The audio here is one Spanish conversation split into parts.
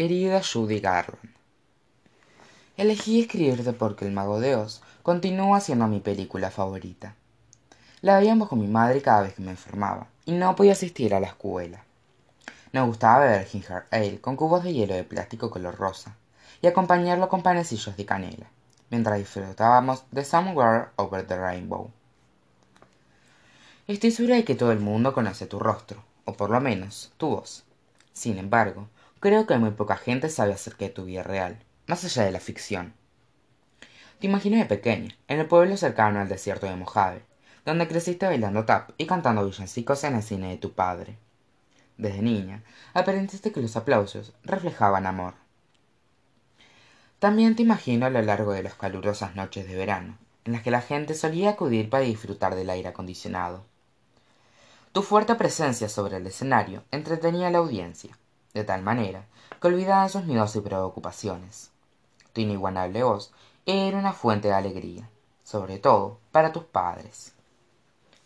Querida Judy Garland, Elegí escribirte porque El Mago de Oz continúa siendo mi película favorita. La veíamos con mi madre cada vez que me enfermaba y no podía asistir a la escuela. Nos gustaba beber ginger ale con cubos de hielo de plástico color rosa y acompañarlo con panecillos de canela, mientras disfrutábamos de Somewhere Over the Rainbow. Estoy segura de que todo el mundo conoce tu rostro, o por lo menos tu voz. Sin embargo, creo que muy poca gente sabe acerca de tu vida real, más allá de la ficción. Te imagino de pequeña, en el pueblo cercano al desierto de Mojave, donde creciste bailando tap y cantando villancicos en el cine de tu padre. Desde niña, aprendiste que los aplausos reflejaban amor. También te imagino a lo largo de las calurosas noches de verano, en las que la gente solía acudir para disfrutar del aire acondicionado. Tu fuerte presencia sobre el escenario entretenía a la audiencia, de tal manera que olvidaban sus miedos y preocupaciones. Tu inigualable voz era una fuente de alegría, sobre todo para tus padres.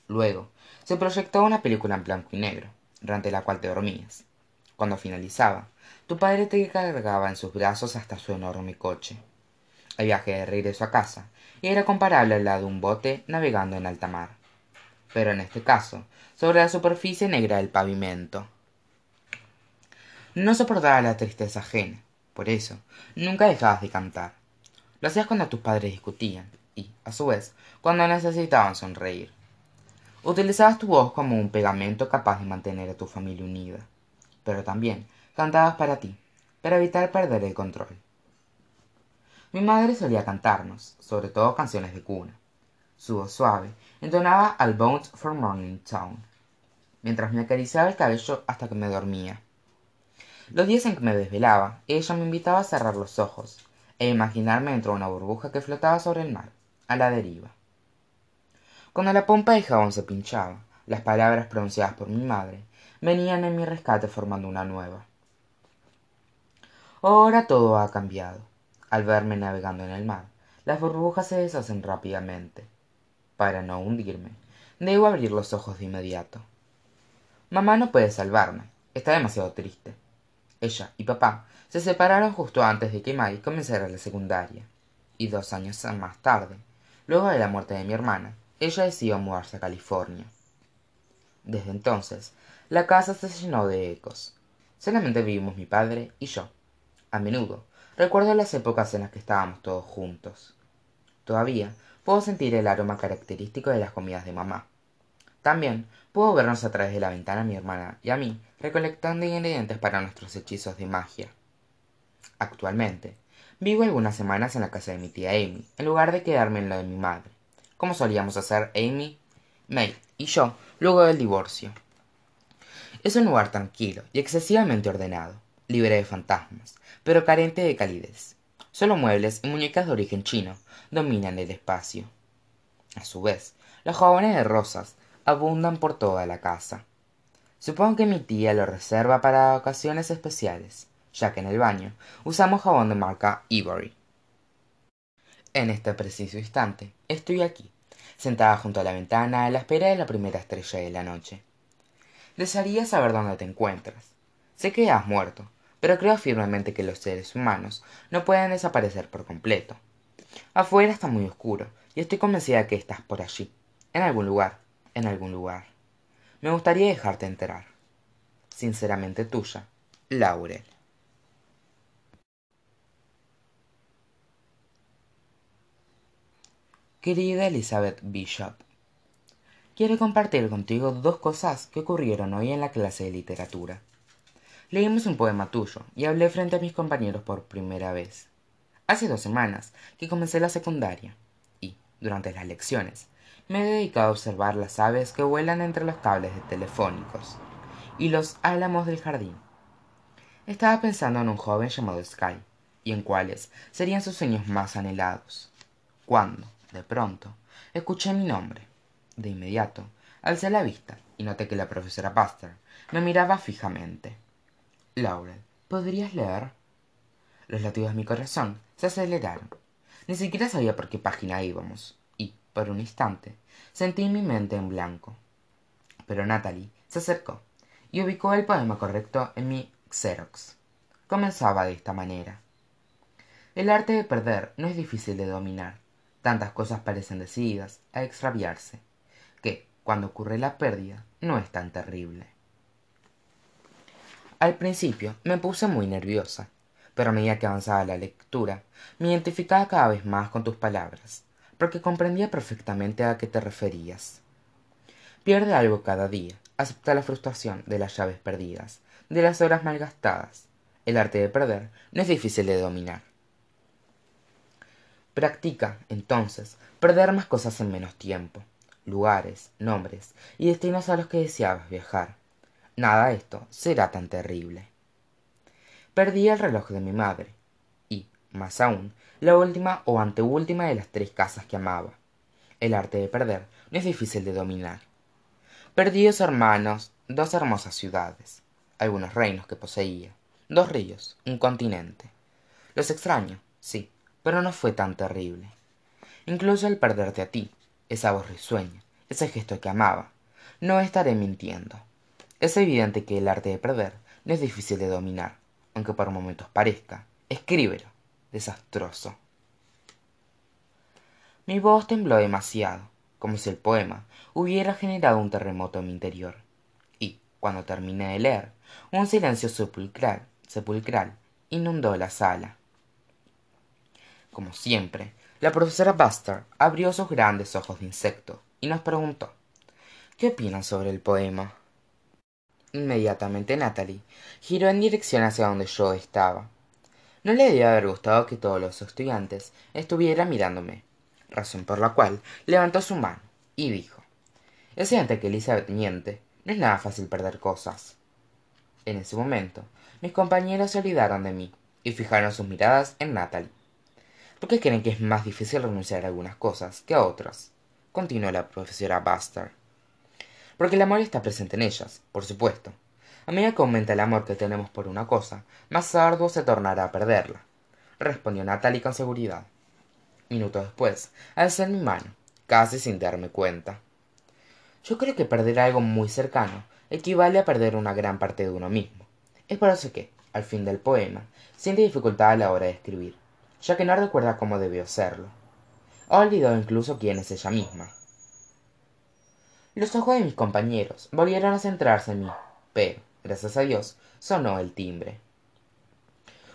Luego, se proyectó una película en blanco y negro, durante la cual te dormías. Cuando finalizaba, tu padre te cargaba en sus brazos hasta su enorme coche. El viaje de regreso a casa era comparable al de un bote navegando en alta mar, pero en este caso sobre la superficie negra del pavimento. No soportaba la tristeza ajena, por eso nunca dejabas de cantar. Lo hacías cuando tus padres discutían y, a su vez, cuando necesitaban sonreír. Utilizabas tu voz como un pegamento capaz de mantener a tu familia unida, pero también cantabas para ti, para evitar perder el control. Mi madre solía cantarnos, sobre todo canciones de cuna. Su voz suave entonaba al Bones for Morning Town, mientras me acariciaba el cabello hasta que me dormía. Los días en que me desvelaba, ella me invitaba a cerrar los ojos e imaginarme dentro de una burbuja que flotaba sobre el mar, a la deriva. Cuando la pompa de jabón se pinchaba, las palabras pronunciadas por mi madre venían en mi rescate formando una nueva. Ahora todo ha cambiado. Al verme navegando en el mar, las burbujas se deshacen rápidamente. Para no hundirme, debo abrir los ojos de inmediato. Mamá no puede salvarme. Está demasiado triste. Ella y papá se separaron justo antes de que Mai comenzara la secundaria. Y dos años más tarde, luego de la muerte de mi hermana, ella decidió mudarse a California. Desde entonces, la casa se llenó de ecos. Solamente vivimos mi padre y yo. A menudo, recuerdo las épocas en las que estábamos todos juntos. Todavía puedo sentir el aroma característico de las comidas de mamá. También puedo vernos a través de la ventana mi hermana y a mí recolectando ingredientes para nuestros hechizos de magia. Actualmente, vivo algunas semanas en la casa de mi tía Amy, en lugar de quedarme en la de mi madre, como solíamos hacer Amy, May y yo luego del divorcio. Es un lugar tranquilo y excesivamente ordenado, libre de fantasmas, pero carente de calidez. Solo muebles y muñecas de origen chino dominan el espacio. A su vez, los jabones de rosas abundan por toda la casa. Supongo que mi tía lo reserva para ocasiones especiales, ya que en el baño usamos jabón de marca Ivory. En este preciso instante, estoy aquí, sentada junto a la ventana a la espera de la primera estrella de la noche. Desearía saber dónde te encuentras. Sé que has muerto, pero creo firmemente que los seres humanos no pueden desaparecer por completo. Afuera está muy oscuro, y estoy convencida de que estás por allí, en algún lugar, en algún lugar. Me gustaría dejarte enterar. Sinceramente tuya, Laurel. Querida Elizabeth Bishop, quiero compartir contigo dos cosas que ocurrieron hoy en la clase de literatura. Leímos un poema tuyo y hablé frente a mis compañeros por primera vez. Hace dos semanas que comencé la secundaria y, durante las lecciones, me he dedicado a observar las aves que vuelan entre los cables de telefónicos y los álamos del jardín. Estaba pensando en un joven llamado Sky y en cuáles serían sus sueños más anhelados. Cuando, de pronto, escuché mi nombre. De inmediato, alcé la vista y noté que la profesora Buster me miraba fijamente. Laurel, ¿podrías leer? Los latidos de mi corazón se aceleraron. Ni siquiera sabía por qué página íbamos por un instante, sentí mi mente en blanco. Pero Natalie se acercó y ubicó el poema correcto en mi xerox. comenzaba de esta manera. El arte de perder no es difícil de dominar. Tantas cosas parecen decididas a extraviarse que cuando ocurre la pérdida no es tan terrible. Al principio me puse muy nerviosa pero a medida que avanzaba la lectura me identificaba cada vez más con tus palabras porque comprendía perfectamente a qué te referías. Pierde algo cada día. Acepta la frustración de las llaves perdidas de las horas malgastadas. El arte de perder no es difícil de dominar. Practica entonces perder más cosas en menos tiempo. Lugares nombres y destinos a los que deseabas viajar. Nada de esto será tan terrible. Perdí el reloj de mi madre más aún la última o anteúltima de las tres casas que amaba. El arte de perder no es difícil de dominar. Perdí dos hermanos dos hermosas ciudades algunos reinos que poseía dos ríos un continente. Los extraño sí pero no fue tan terrible. Incluso el perderte a ti esa voz risueña ese gesto que amaba no estaré mintiendo. Es evidente que el arte de perder no es difícil de dominar aunque por momentos parezca escríbelo desastroso. Mi voz tembló demasiado como si el poema hubiera generado un terremoto en mi interior. Y cuando terminé de leer un silencio sepulcral sepulcral inundó la sala. Como siempre la profesora buster abrió sus grandes ojos de insecto y nos preguntó qué opinan sobre el poema inmediatamente natalie giró en dirección hacia donde yo estaba no le debía haber gustado que todos los estudiantes estuvieran mirándome razón por la cual levantó su mano y dijo es evidente que elizabeth miente no es nada fácil perder cosas en ese momento mis compañeros se olvidaron de mí y fijaron sus miradas en natalie. Por qué creen que es más difícil renunciar a algunas cosas que a otras continuó la profesora buster. Porque el amor está presente en ellas por supuesto a medida que aumenta el amor que tenemos por una cosa. Más arduo se tornará a perderla. Respondió natalie con seguridad. Minutos después alcé mi mano casi sin darme cuenta. Yo creo que perder algo muy cercano equivale a perder una gran parte de uno mismo. Es por eso que al fin del poema siente dificultad a la hora de escribir ya que no recuerda cómo debió hacerlo ha olvidado incluso quién es ella misma. Los ojos de mis compañeros volvieron a centrarse en mí pero gracias a dios sonó el timbre.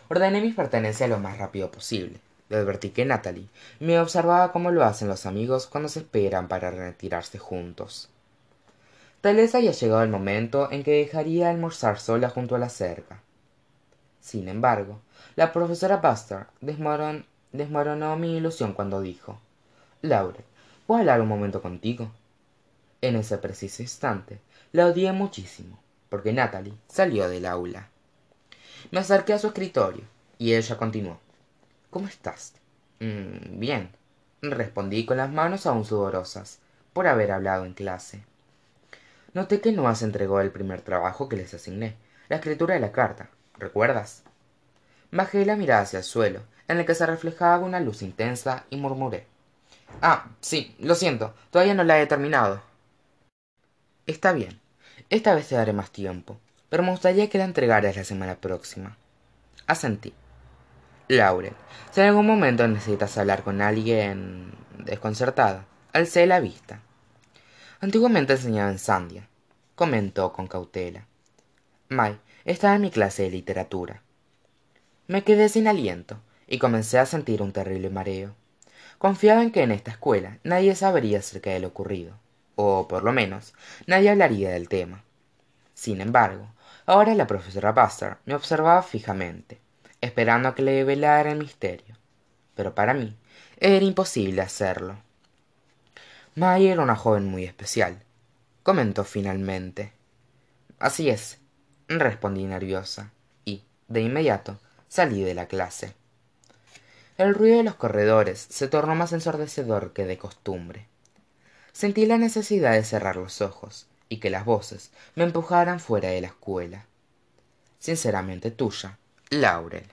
Ordené mis pertenencias lo más rápido posible. Le advertí que natalie me observaba como lo hacen los amigos cuando se esperan para retirarse juntos. Tal vez haya llegado el momento en que dejaría almorzar sola junto a la cerca. Sin embargo la profesora buster desmoronó mi ilusión cuando dijo laurel puedo hablar un momento contigo en ese preciso instante la odié muchísimo porque natalie salió del aula. Me acerqué a su escritorio y ella continuó. Cómo estás mm, bien. Respondí con las manos aún sudorosas por haber hablado en clase. Noté que no has entregado el primer trabajo que les asigné la escritura de la carta recuerdas bajé la mirada hacia el suelo en el que se reflejaba una luz intensa y murmuré. Ah sí lo siento todavía no la he terminado. Está bien esta vez te daré más tiempo pero me gustaría que la entregaras la semana próxima. Asentí laurel si en algún momento necesitas hablar con alguien desconcertada alcé la vista. Antiguamente enseñaba en sandia comentó con cautela. May estaba en mi clase de literatura. Me quedé sin aliento y comencé a sentir un terrible mareo. Confiaba en que en esta escuela nadie sabría acerca de lo ocurrido o por lo menos nadie hablaría del tema. Sin embargo ahora la profesora buster me observaba fijamente esperando a que le develara el misterio. Pero para mí era imposible hacerlo. May era una joven muy especial comentó finalmente. Así es respondí nerviosa y de inmediato salí de la clase. El ruido de los corredores se tornó más ensordecedor que de costumbre sentí la necesidad de cerrar los ojos y que las voces me empujaran fuera de la escuela. Sinceramente tuya laurel